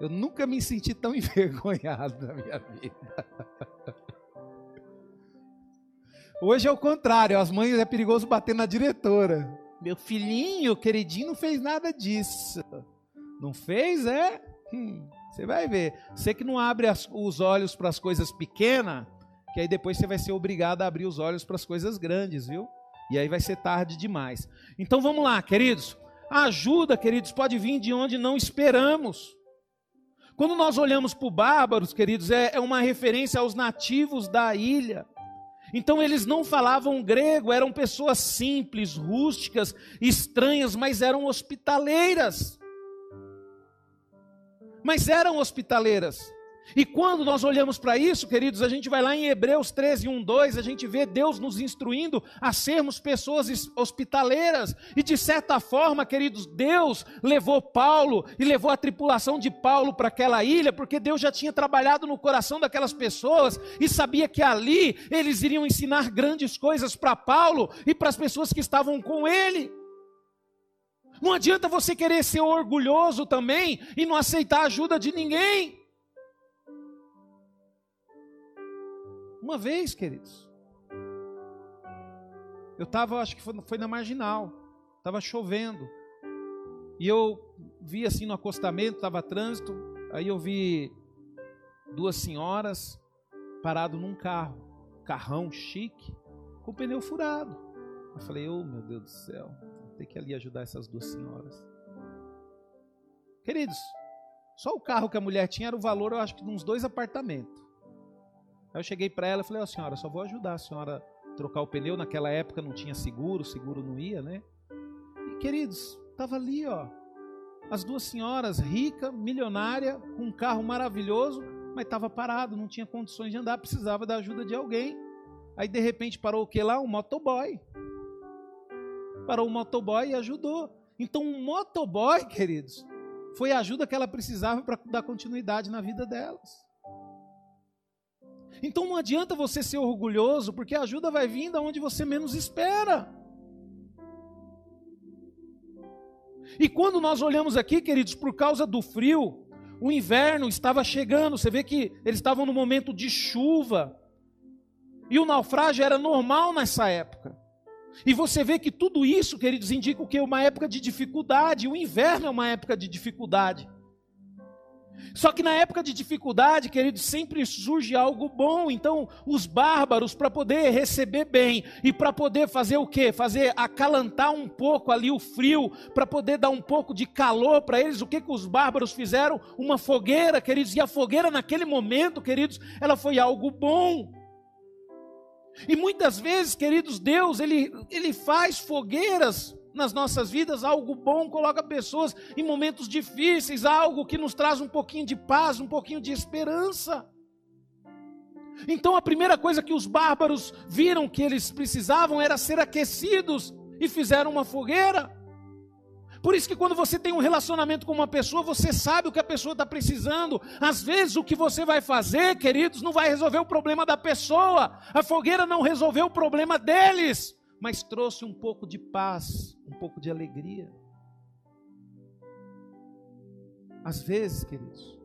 [SPEAKER 1] Eu nunca me senti tão envergonhado na minha vida. Hoje é o contrário, as mães é perigoso bater na diretora. Meu filhinho, queridinho, não fez nada disso. Não fez, é? Hum, você vai ver. Você que não abre as, os olhos para as coisas pequenas, que aí depois você vai ser obrigado a abrir os olhos para as coisas grandes, viu? E aí vai ser tarde demais. Então vamos lá, queridos. A ajuda, queridos, pode vir de onde não esperamos. Quando nós olhamos para o bárbaros, queridos, é, é uma referência aos nativos da ilha. Então eles não falavam grego, eram pessoas simples, rústicas, estranhas, mas eram hospitaleiras. Mas eram hospitaleiras. E quando nós olhamos para isso, queridos, a gente vai lá em Hebreus 13, 1, 2, a gente vê Deus nos instruindo a sermos pessoas hospitaleiras. E de certa forma, queridos, Deus levou Paulo e levou a tripulação de Paulo para aquela ilha, porque Deus já tinha trabalhado no coração daquelas pessoas e sabia que ali eles iriam ensinar grandes coisas para Paulo e para as pessoas que estavam com ele. Não adianta você querer ser orgulhoso também e não aceitar a ajuda de ninguém. Uma vez, queridos, eu estava, acho que foi, foi na marginal, estava chovendo, e eu vi assim no acostamento, estava trânsito, aí eu vi duas senhoras parado num carro, carrão chique, com o pneu furado. Eu falei, oh meu Deus do céu, vou ter que ali ajudar essas duas senhoras. Queridos, só o carro que a mulher tinha era o valor, eu acho que de uns dois apartamentos. Aí eu cheguei para ela e falei: Ó, oh, senhora, só vou ajudar a senhora a trocar o pneu. Naquela época não tinha seguro, seguro não ia, né? E queridos, tava ali, ó. As duas senhoras, rica, milionária, com um carro maravilhoso, mas estava parado, não tinha condições de andar, precisava da ajuda de alguém. Aí de repente parou o que lá? Um motoboy. Parou o motoboy e ajudou. Então, um motoboy, queridos, foi a ajuda que ela precisava para dar continuidade na vida delas. Então não adianta você ser orgulhoso, porque a ajuda vai vir da onde você menos espera. E quando nós olhamos aqui, queridos, por causa do frio, o inverno estava chegando, você vê que eles estavam no momento de chuva. E o naufrágio era normal nessa época. E você vê que tudo isso, queridos, indica o que? Uma época de dificuldade. O inverno é uma época de dificuldade. Só que na época de dificuldade, queridos, sempre surge algo bom. Então, os bárbaros, para poder receber bem e para poder fazer o quê? Fazer acalantar um pouco ali o frio, para poder dar um pouco de calor para eles, o que, que os bárbaros fizeram? Uma fogueira, queridos. E a fogueira, naquele momento, queridos, ela foi algo bom. E muitas vezes, queridos, Deus, ele, ele faz fogueiras nas nossas vidas, algo bom, coloca pessoas em momentos difíceis, algo que nos traz um pouquinho de paz, um pouquinho de esperança. Então a primeira coisa que os bárbaros viram que eles precisavam era ser aquecidos e fizeram uma fogueira. Por isso que quando você tem um relacionamento com uma pessoa, você sabe o que a pessoa está precisando. Às vezes o que você vai fazer, queridos, não vai resolver o problema da pessoa. A fogueira não resolveu o problema deles, mas trouxe um pouco de paz, um pouco de alegria. Às vezes, queridos,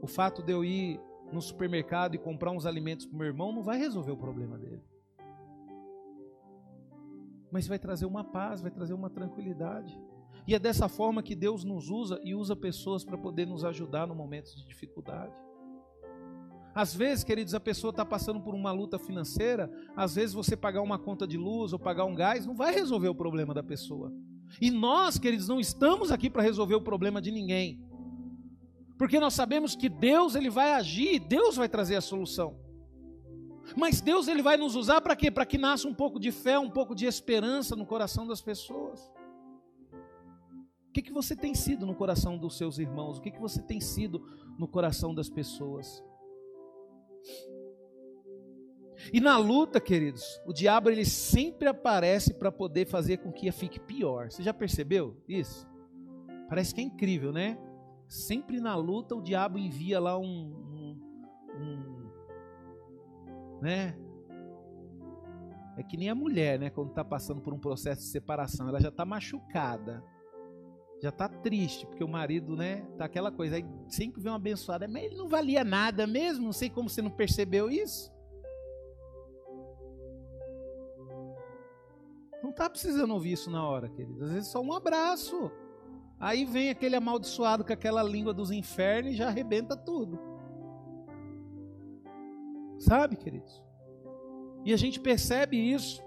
[SPEAKER 1] o fato de eu ir no supermercado e comprar uns alimentos para o meu irmão não vai resolver o problema dele mas vai trazer uma paz, vai trazer uma tranquilidade. E é dessa forma que Deus nos usa e usa pessoas para poder nos ajudar no momentos de dificuldade. Às vezes, queridos, a pessoa está passando por uma luta financeira, às vezes você pagar uma conta de luz ou pagar um gás não vai resolver o problema da pessoa. E nós, queridos, não estamos aqui para resolver o problema de ninguém. Porque nós sabemos que Deus ele vai agir, Deus vai trazer a solução. Mas Deus ele vai nos usar para quê? Para que nasça um pouco de fé, um pouco de esperança no coração das pessoas. O que, que você tem sido no coração dos seus irmãos? O que, que você tem sido no coração das pessoas? E na luta, queridos, o diabo ele sempre aparece para poder fazer com que fique pior. Você já percebeu isso? Parece que é incrível, né? Sempre na luta o diabo envia lá um, um, um né? É que nem a mulher, né? Quando está passando por um processo de separação, ela já está machucada, já está triste, porque o marido, né? Tá aquela coisa. Aí sempre vem uma abençoada, mas ele não valia nada mesmo. Não sei como você não percebeu isso. Não está precisando ouvir isso na hora, querido. Às vezes só um abraço. Aí vem aquele amaldiçoado com aquela língua dos infernos e já arrebenta tudo. Sabe, queridos? E a gente percebe isso.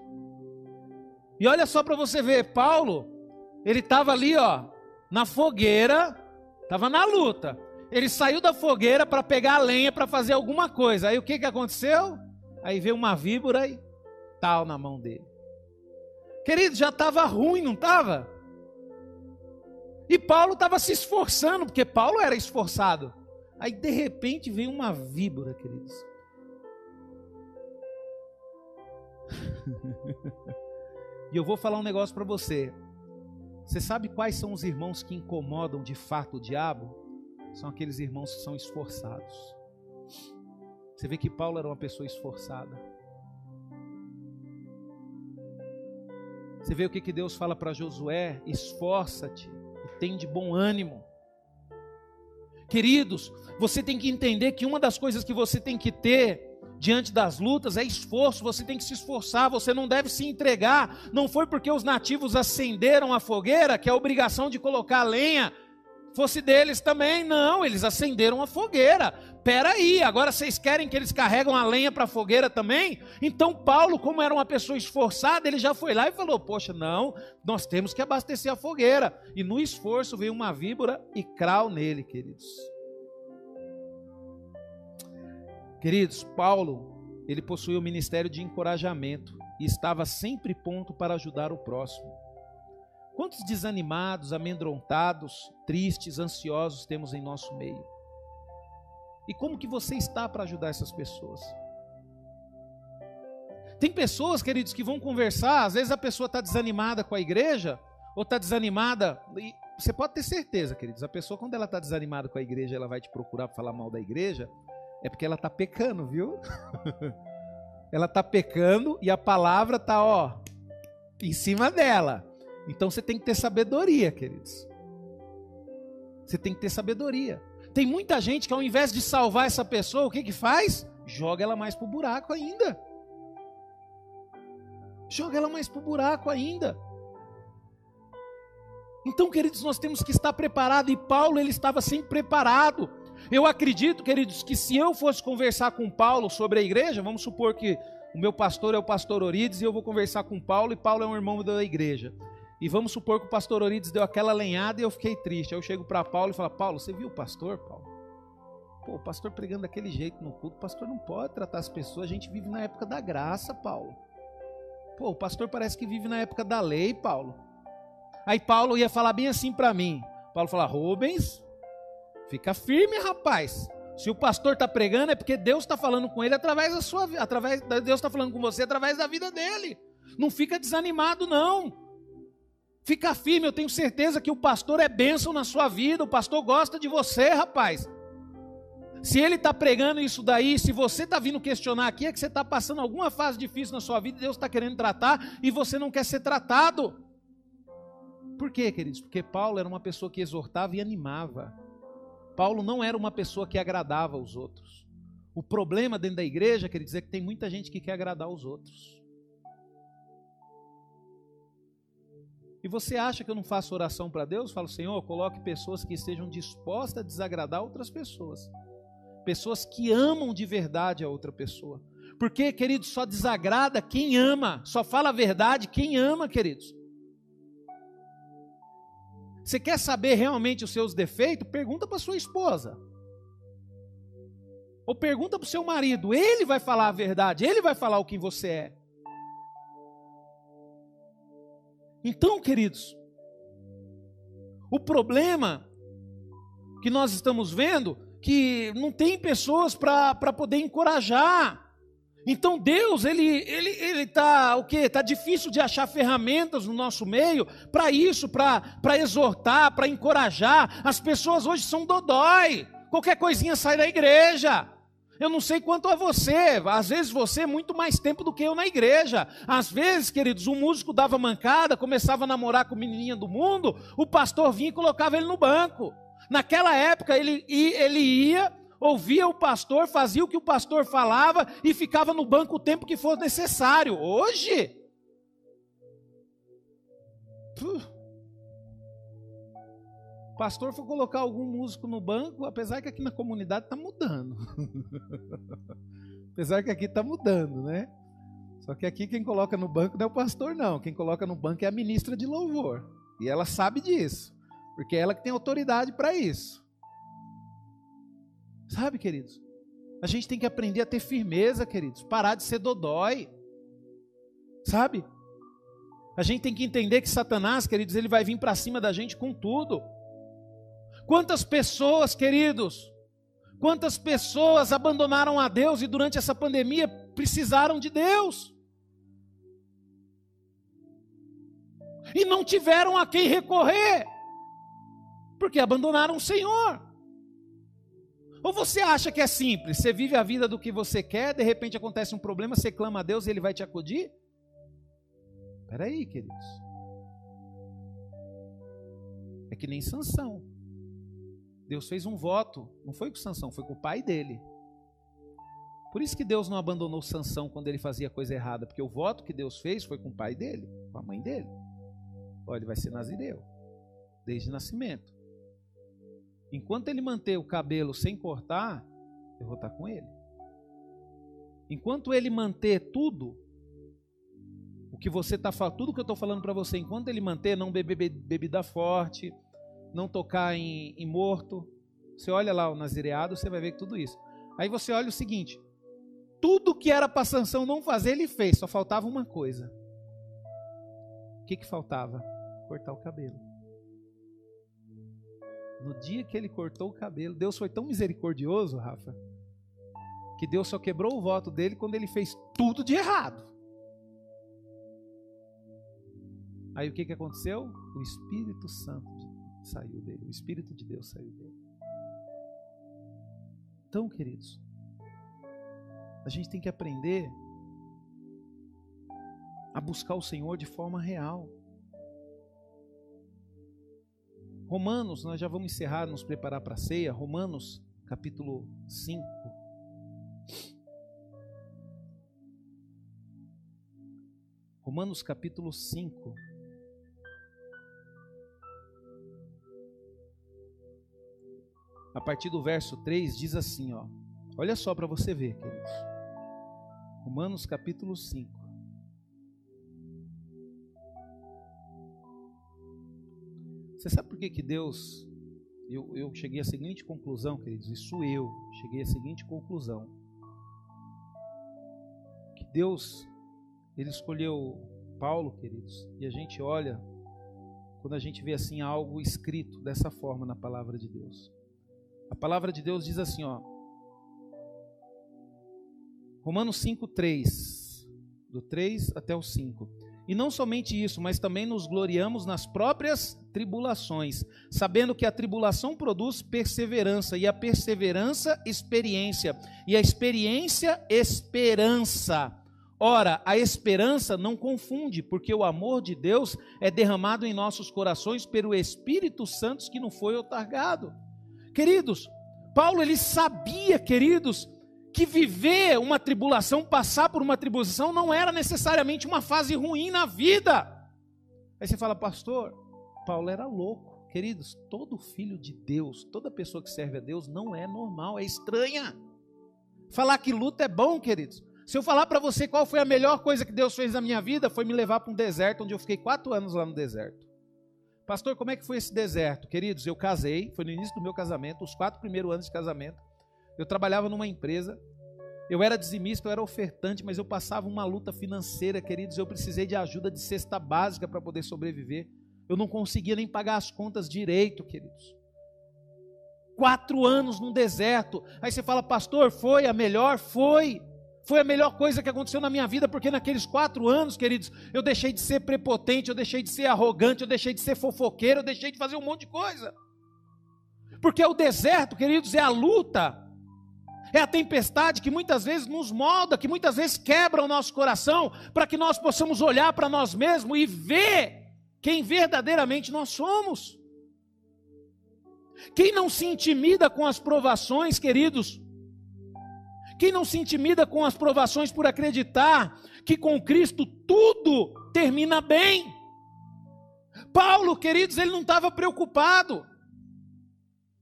[SPEAKER 1] E olha só para você ver, Paulo, ele estava ali, ó, na fogueira, estava na luta. Ele saiu da fogueira para pegar a lenha para fazer alguma coisa. Aí o que, que aconteceu? Aí veio uma víbora e tal na mão dele. Querido, já estava ruim, não estava? E Paulo estava se esforçando, porque Paulo era esforçado. Aí de repente veio uma víbora, queridos. e eu vou falar um negócio para você. Você sabe quais são os irmãos que incomodam de fato o diabo? São aqueles irmãos que são esforçados. Você vê que Paulo era uma pessoa esforçada. Você vê o que, que Deus fala para Josué? Esforça-te e tem de bom ânimo. Queridos, você tem que entender que uma das coisas que você tem que ter diante das lutas é esforço, você tem que se esforçar, você não deve se entregar. Não foi porque os nativos acenderam a fogueira que a obrigação de colocar lenha fosse deles também. Não, eles acenderam a fogueira. Pera aí, agora vocês querem que eles carregam a lenha para a fogueira também? Então Paulo, como era uma pessoa esforçada, ele já foi lá e falou: "Poxa, não, nós temos que abastecer a fogueira". E no esforço veio uma víbora e crau nele, queridos. Queridos, Paulo, ele possuía o ministério de encorajamento e estava sempre pronto para ajudar o próximo. Quantos desanimados, amedrontados, tristes, ansiosos temos em nosso meio? E como que você está para ajudar essas pessoas? Tem pessoas, queridos, que vão conversar, às vezes a pessoa está desanimada com a igreja, ou está desanimada, e você pode ter certeza, queridos, a pessoa quando ela está desanimada com a igreja, ela vai te procurar para falar mal da igreja, é porque ela está pecando, viu? ela está pecando e a palavra está, ó, em cima dela. Então você tem que ter sabedoria, queridos. Você tem que ter sabedoria. Tem muita gente que ao invés de salvar essa pessoa, o que que faz? Joga ela mais pro buraco ainda. Joga ela mais pro buraco ainda. Então, queridos, nós temos que estar preparado e Paulo ele estava sempre preparado. Eu acredito, queridos, que se eu fosse conversar com Paulo sobre a igreja, vamos supor que o meu pastor é o pastor Orides e eu vou conversar com Paulo e Paulo é um irmão da igreja. E vamos supor que o pastor Orides deu aquela lenhada e eu fiquei triste. Aí eu chego para Paulo e falo: Paulo, você viu o pastor, Paulo? Pô, o pastor pregando daquele jeito no culto, o pastor não pode tratar as pessoas. A gente vive na época da graça, Paulo. Pô, o pastor parece que vive na época da lei, Paulo. Aí Paulo ia falar bem assim para mim. Paulo fala: Rubens, fica firme, rapaz. Se o pastor está pregando é porque Deus está falando com ele através da sua através Deus está falando com você através da vida dele. Não fica desanimado não. Fica firme, eu tenho certeza que o pastor é bênção na sua vida, o pastor gosta de você, rapaz. Se ele está pregando isso daí, se você está vindo questionar aqui, é que você está passando alguma fase difícil na sua vida, Deus está querendo tratar e você não quer ser tratado. Por quê, queridos? Porque Paulo era uma pessoa que exortava e animava. Paulo não era uma pessoa que agradava aos outros. O problema dentro da igreja, quer dizer, é que tem muita gente que quer agradar aos outros. E você acha que eu não faço oração para Deus? Falo, Senhor, coloque pessoas que estejam dispostas a desagradar outras pessoas. Pessoas que amam de verdade a outra pessoa. Porque, queridos, só desagrada quem ama. Só fala a verdade quem ama, queridos. Você quer saber realmente os seus defeitos? Pergunta para sua esposa. Ou pergunta para o seu marido. Ele vai falar a verdade. Ele vai falar o que você é. Então, queridos, o problema que nós estamos vendo que não tem pessoas para poder encorajar. Então Deus, ele ele ele tá o quê? Tá difícil de achar ferramentas no nosso meio para isso, para para exortar, para encorajar. As pessoas hoje são dodói. Qualquer coisinha sai da igreja. Eu não sei quanto a você, às vezes você é muito mais tempo do que eu na igreja. Às vezes, queridos, um músico dava mancada, começava a namorar com menininha do mundo, o pastor vinha e colocava ele no banco. Naquela época, ele, ele ia, ouvia o pastor, fazia o que o pastor falava e ficava no banco o tempo que for necessário. Hoje. Puh, pastor for colocar algum músico no banco, apesar que aqui na comunidade está mudando. apesar que aqui está mudando, né? Só que aqui quem coloca no banco não é o pastor, não. Quem coloca no banco é a ministra de louvor. E ela sabe disso. Porque é ela que tem autoridade para isso. Sabe, queridos? A gente tem que aprender a ter firmeza, queridos. Parar de ser dodói. Sabe? A gente tem que entender que Satanás, queridos, ele vai vir para cima da gente com tudo. Quantas pessoas, queridos, quantas pessoas abandonaram a Deus e durante essa pandemia precisaram de Deus? E não tiveram a quem recorrer, porque abandonaram o Senhor. Ou você acha que é simples? Você vive a vida do que você quer, de repente acontece um problema, você clama a Deus e Ele vai te acudir? Espera aí, queridos. É que nem Sansão. Deus fez um voto, não foi com Sansão, foi com o pai dele. Por isso que Deus não abandonou Sansão quando ele fazia coisa errada, porque o voto que Deus fez foi com o pai dele, com a mãe dele. Olha, ele vai ser nazireu, desde nascimento. Enquanto ele manter o cabelo sem cortar, eu vou estar com ele. Enquanto ele manter tudo, o que você está falando, tudo que eu estou falando para você, enquanto ele manter, não beber bebida forte, não tocar em, em morto. Você olha lá o nazireado, você vai ver tudo isso. Aí você olha o seguinte: Tudo que era para Sansão não fazer, ele fez, só faltava uma coisa. O que, que faltava? Cortar o cabelo. No dia que ele cortou o cabelo, Deus foi tão misericordioso, Rafa, que Deus só quebrou o voto dele quando ele fez tudo de errado. Aí o que, que aconteceu? O Espírito Santo saiu dele, o Espírito de Deus saiu dele. Então, queridos, a gente tem que aprender a buscar o Senhor de forma real. Romanos, nós já vamos encerrar, nos preparar para a ceia. Romanos, capítulo 5. Romanos, capítulo 5. A partir do verso 3 diz assim, ó. Olha só para você ver, queridos. Romanos capítulo 5. Você sabe por que, que Deus. Eu, eu cheguei à seguinte conclusão, queridos, isso eu cheguei à seguinte conclusão. Que Deus, Ele escolheu Paulo, queridos, e a gente olha, quando a gente vê assim algo escrito dessa forma na palavra de Deus. A palavra de Deus diz assim, ó. Romanos 5, 3. Do 3 até o 5. E não somente isso, mas também nos gloriamos nas próprias tribulações, sabendo que a tribulação produz perseverança, e a perseverança, experiência, e a experiência, esperança. Ora, a esperança não confunde, porque o amor de Deus é derramado em nossos corações pelo Espírito Santo que não foi otorgado. Queridos, Paulo ele sabia, queridos, que viver uma tribulação, passar por uma tribulação, não era necessariamente uma fase ruim na vida. Aí você fala, pastor, Paulo era louco. Queridos, todo filho de Deus, toda pessoa que serve a Deus não é normal, é estranha. Falar que luta é bom, queridos. Se eu falar para você qual foi a melhor coisa que Deus fez na minha vida, foi me levar para um deserto, onde eu fiquei quatro anos lá no deserto. Pastor, como é que foi esse deserto? Queridos, eu casei, foi no início do meu casamento, os quatro primeiros anos de casamento. Eu trabalhava numa empresa, eu era dizimista, eu era ofertante, mas eu passava uma luta financeira, queridos. Eu precisei de ajuda de cesta básica para poder sobreviver. Eu não conseguia nem pagar as contas direito, queridos. Quatro anos num deserto. Aí você fala, pastor, foi a melhor? Foi. Foi a melhor coisa que aconteceu na minha vida, porque naqueles quatro anos, queridos, eu deixei de ser prepotente, eu deixei de ser arrogante, eu deixei de ser fofoqueiro, eu deixei de fazer um monte de coisa. Porque o deserto, queridos, é a luta é a tempestade que muitas vezes nos molda, que muitas vezes quebra o nosso coração, para que nós possamos olhar para nós mesmos e ver quem verdadeiramente nós somos. Quem não se intimida com as provações, queridos, quem não se intimida com as provações por acreditar que com Cristo tudo termina bem. Paulo, queridos, ele não estava preocupado.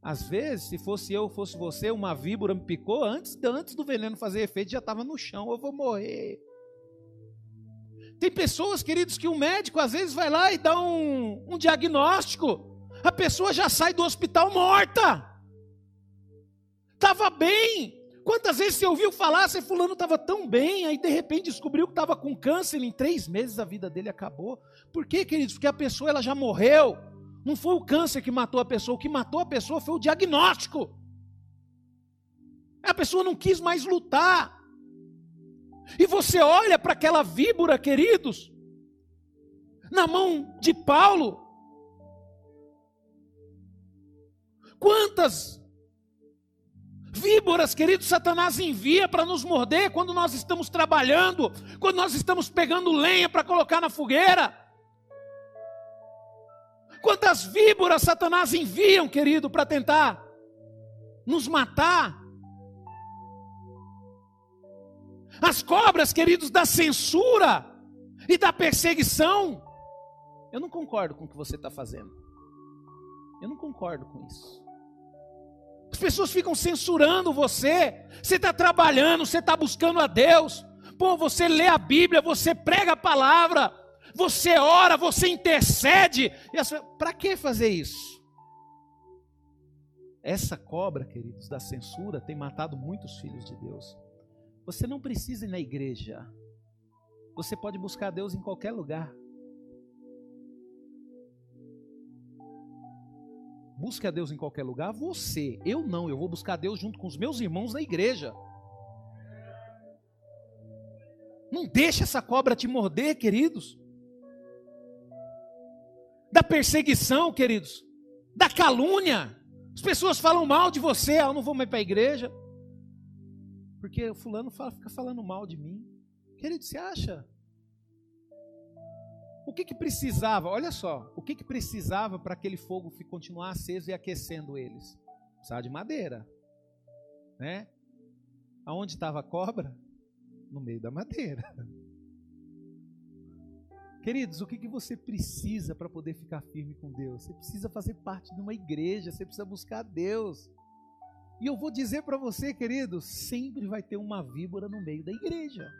[SPEAKER 1] Às vezes, se fosse eu, fosse você, uma víbora me picou, antes, antes do veneno fazer efeito, já estava no chão, eu vou morrer. Tem pessoas, queridos, que o médico às vezes vai lá e dá um, um diagnóstico, a pessoa já sai do hospital morta. Estava bem. Quantas vezes você ouviu falar, se fulano estava tão bem, aí de repente descobriu que estava com câncer, em três meses a vida dele acabou. Por quê, queridos? Porque a pessoa ela já morreu. Não foi o câncer que matou a pessoa, o que matou a pessoa foi o diagnóstico. A pessoa não quis mais lutar. E você olha para aquela víbora, queridos, na mão de Paulo. Quantas víboras, queridos, Satanás envia para nos morder quando nós estamos trabalhando, quando nós estamos pegando lenha para colocar na fogueira. Quantas víboras Satanás enviam, querido, para tentar nos matar? As cobras, queridos, da censura e da perseguição. Eu não concordo com o que você está fazendo. Eu não concordo com isso. As pessoas ficam censurando você. Você está trabalhando, você está buscando a Deus. Pô, você lê a Bíblia, você prega a palavra você ora, você intercede. Para que fazer isso? Essa cobra, queridos, da censura tem matado muitos filhos de Deus. Você não precisa ir na igreja. Você pode buscar Deus em qualquer lugar. Busque a Deus em qualquer lugar, você. Eu não, eu vou buscar Deus junto com os meus irmãos na igreja. Não deixe essa cobra te morder, queridos. Da perseguição, queridos. Da calúnia. As pessoas falam mal de você, ah, eu não vou mais para a igreja. Porque o fulano fala, fica falando mal de mim. Querido, você acha? O que que precisava? Olha só, o que que precisava para aquele fogo continuar aceso e aquecendo eles? Precisava de madeira, né? Aonde estava a cobra? No meio da madeira. Queridos, o que, que você precisa para poder ficar firme com Deus? Você precisa fazer parte de uma igreja, você precisa buscar Deus. E eu vou dizer para você, querido, sempre vai ter uma víbora no meio da igreja.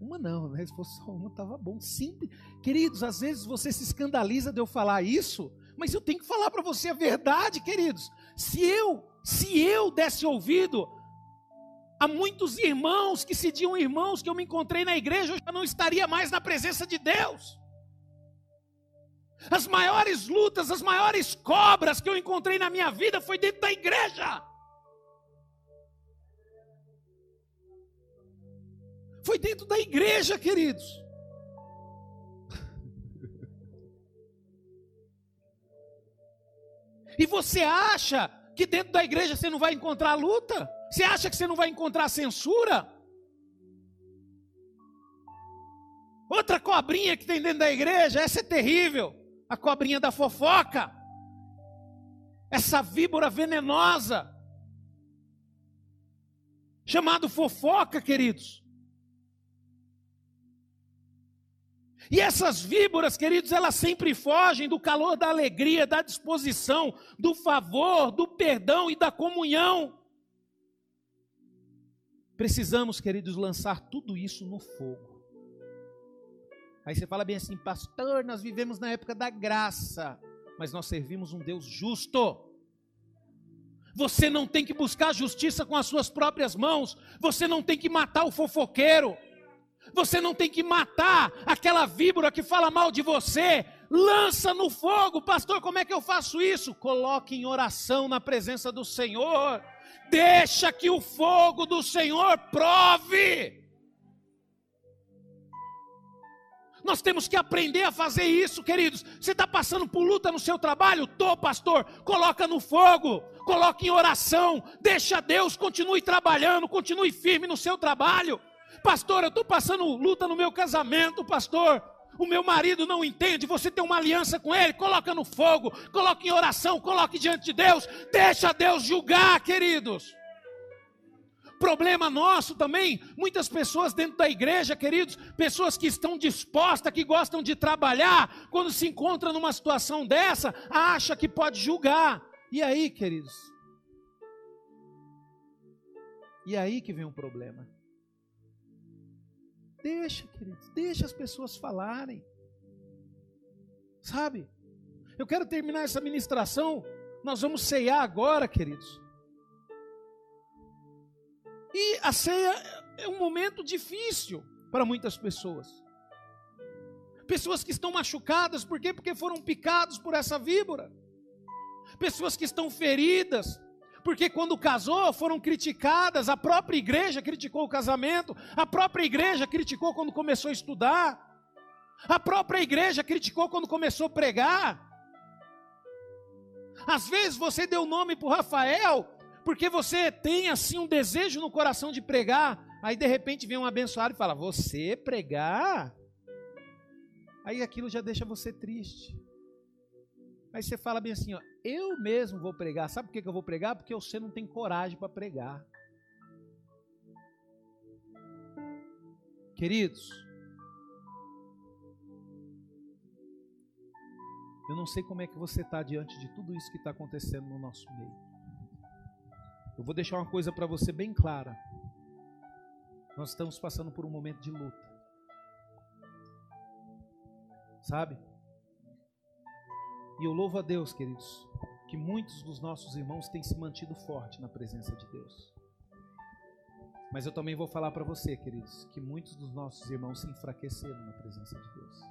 [SPEAKER 1] Uma não, né? Se fosse só uma, estava bom. Sempre. Queridos, às vezes você se escandaliza de eu falar isso, mas eu tenho que falar para você a verdade, queridos. Se eu, se eu desse ouvido a muitos irmãos que se diziam irmãos que eu me encontrei na igreja, eu já não estaria mais na presença de Deus. As maiores lutas, as maiores cobras que eu encontrei na minha vida foi dentro da igreja. Foi dentro da igreja, queridos. E você acha que dentro da igreja você não vai encontrar luta? Você acha que você não vai encontrar censura? Outra cobrinha que tem dentro da igreja, essa é terrível. A cobrinha da fofoca. Essa víbora venenosa. Chamado fofoca, queridos. E essas víboras, queridos, elas sempre fogem do calor da alegria, da disposição, do favor, do perdão e da comunhão. Precisamos, queridos, lançar tudo isso no fogo. Aí você fala bem assim, pastor, nós vivemos na época da graça, mas nós servimos um Deus justo. Você não tem que buscar justiça com as suas próprias mãos, você não tem que matar o fofoqueiro. Você não tem que matar aquela víbora que fala mal de você. Lança no fogo, pastor. Como é que eu faço isso? Coloque em oração na presença do Senhor. Deixa que o fogo do Senhor prove. Nós temos que aprender a fazer isso, queridos. Você está passando por luta no seu trabalho? Tô, pastor. Coloca no fogo, coloque em oração. Deixa Deus, continue trabalhando, continue firme no seu trabalho. Pastor, eu estou passando luta no meu casamento, pastor. O meu marido não entende, você tem uma aliança com ele, coloca no fogo, coloque em oração, coloque diante de Deus, deixa Deus julgar, queridos. Problema nosso também, muitas pessoas dentro da igreja, queridos, pessoas que estão dispostas, que gostam de trabalhar, quando se encontra numa situação dessa, acha que pode julgar. E aí, queridos? E aí que vem o um problema. Deixa, queridos, deixa as pessoas falarem. Sabe? Eu quero terminar essa ministração. Nós vamos ceiar agora, queridos. E a ceia é um momento difícil para muitas pessoas. Pessoas que estão machucadas, por quê? Porque foram picados por essa víbora. Pessoas que estão feridas, porque quando casou foram criticadas, a própria igreja criticou o casamento, a própria igreja criticou quando começou a estudar, a própria igreja criticou quando começou a pregar. Às vezes você deu nome para o Rafael, porque você tem assim um desejo no coração de pregar, aí de repente vem um abençoado e fala: Você pregar? Aí aquilo já deixa você triste. Aí você fala bem assim, ó, eu mesmo vou pregar. Sabe por que eu vou pregar? Porque você não tem coragem para pregar. Queridos, eu não sei como é que você está diante de tudo isso que está acontecendo no nosso meio. Eu vou deixar uma coisa para você bem clara. Nós estamos passando por um momento de luta. Sabe? E eu louvo a Deus, queridos, que muitos dos nossos irmãos têm se mantido forte na presença de Deus. Mas eu também vou falar para você, queridos, que muitos dos nossos irmãos se enfraqueceram na presença de Deus.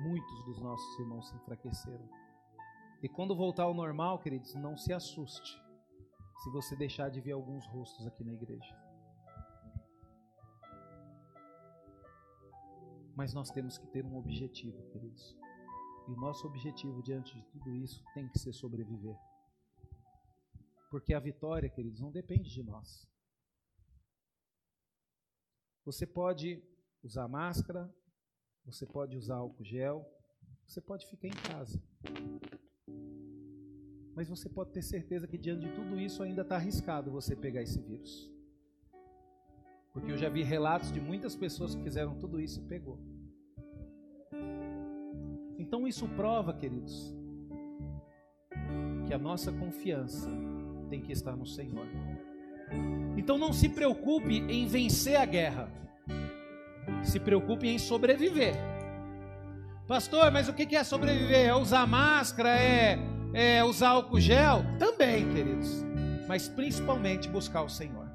[SPEAKER 1] Muitos dos nossos irmãos se enfraqueceram. E quando voltar ao normal, queridos, não se assuste se você deixar de ver alguns rostos aqui na igreja. Mas nós temos que ter um objetivo, queridos. E o nosso objetivo diante de tudo isso tem que ser sobreviver. Porque a vitória, queridos, não depende de nós. Você pode usar máscara, você pode usar álcool gel, você pode ficar em casa. Mas você pode ter certeza que diante de tudo isso ainda está arriscado você pegar esse vírus. Porque eu já vi relatos de muitas pessoas que fizeram tudo isso e pegou. Então isso prova, queridos, que a nossa confiança tem que estar no Senhor. Então não se preocupe em vencer a guerra. Se preocupe em sobreviver. Pastor, mas o que é sobreviver? É usar máscara? É, é usar álcool gel? Também, queridos. Mas principalmente buscar o Senhor.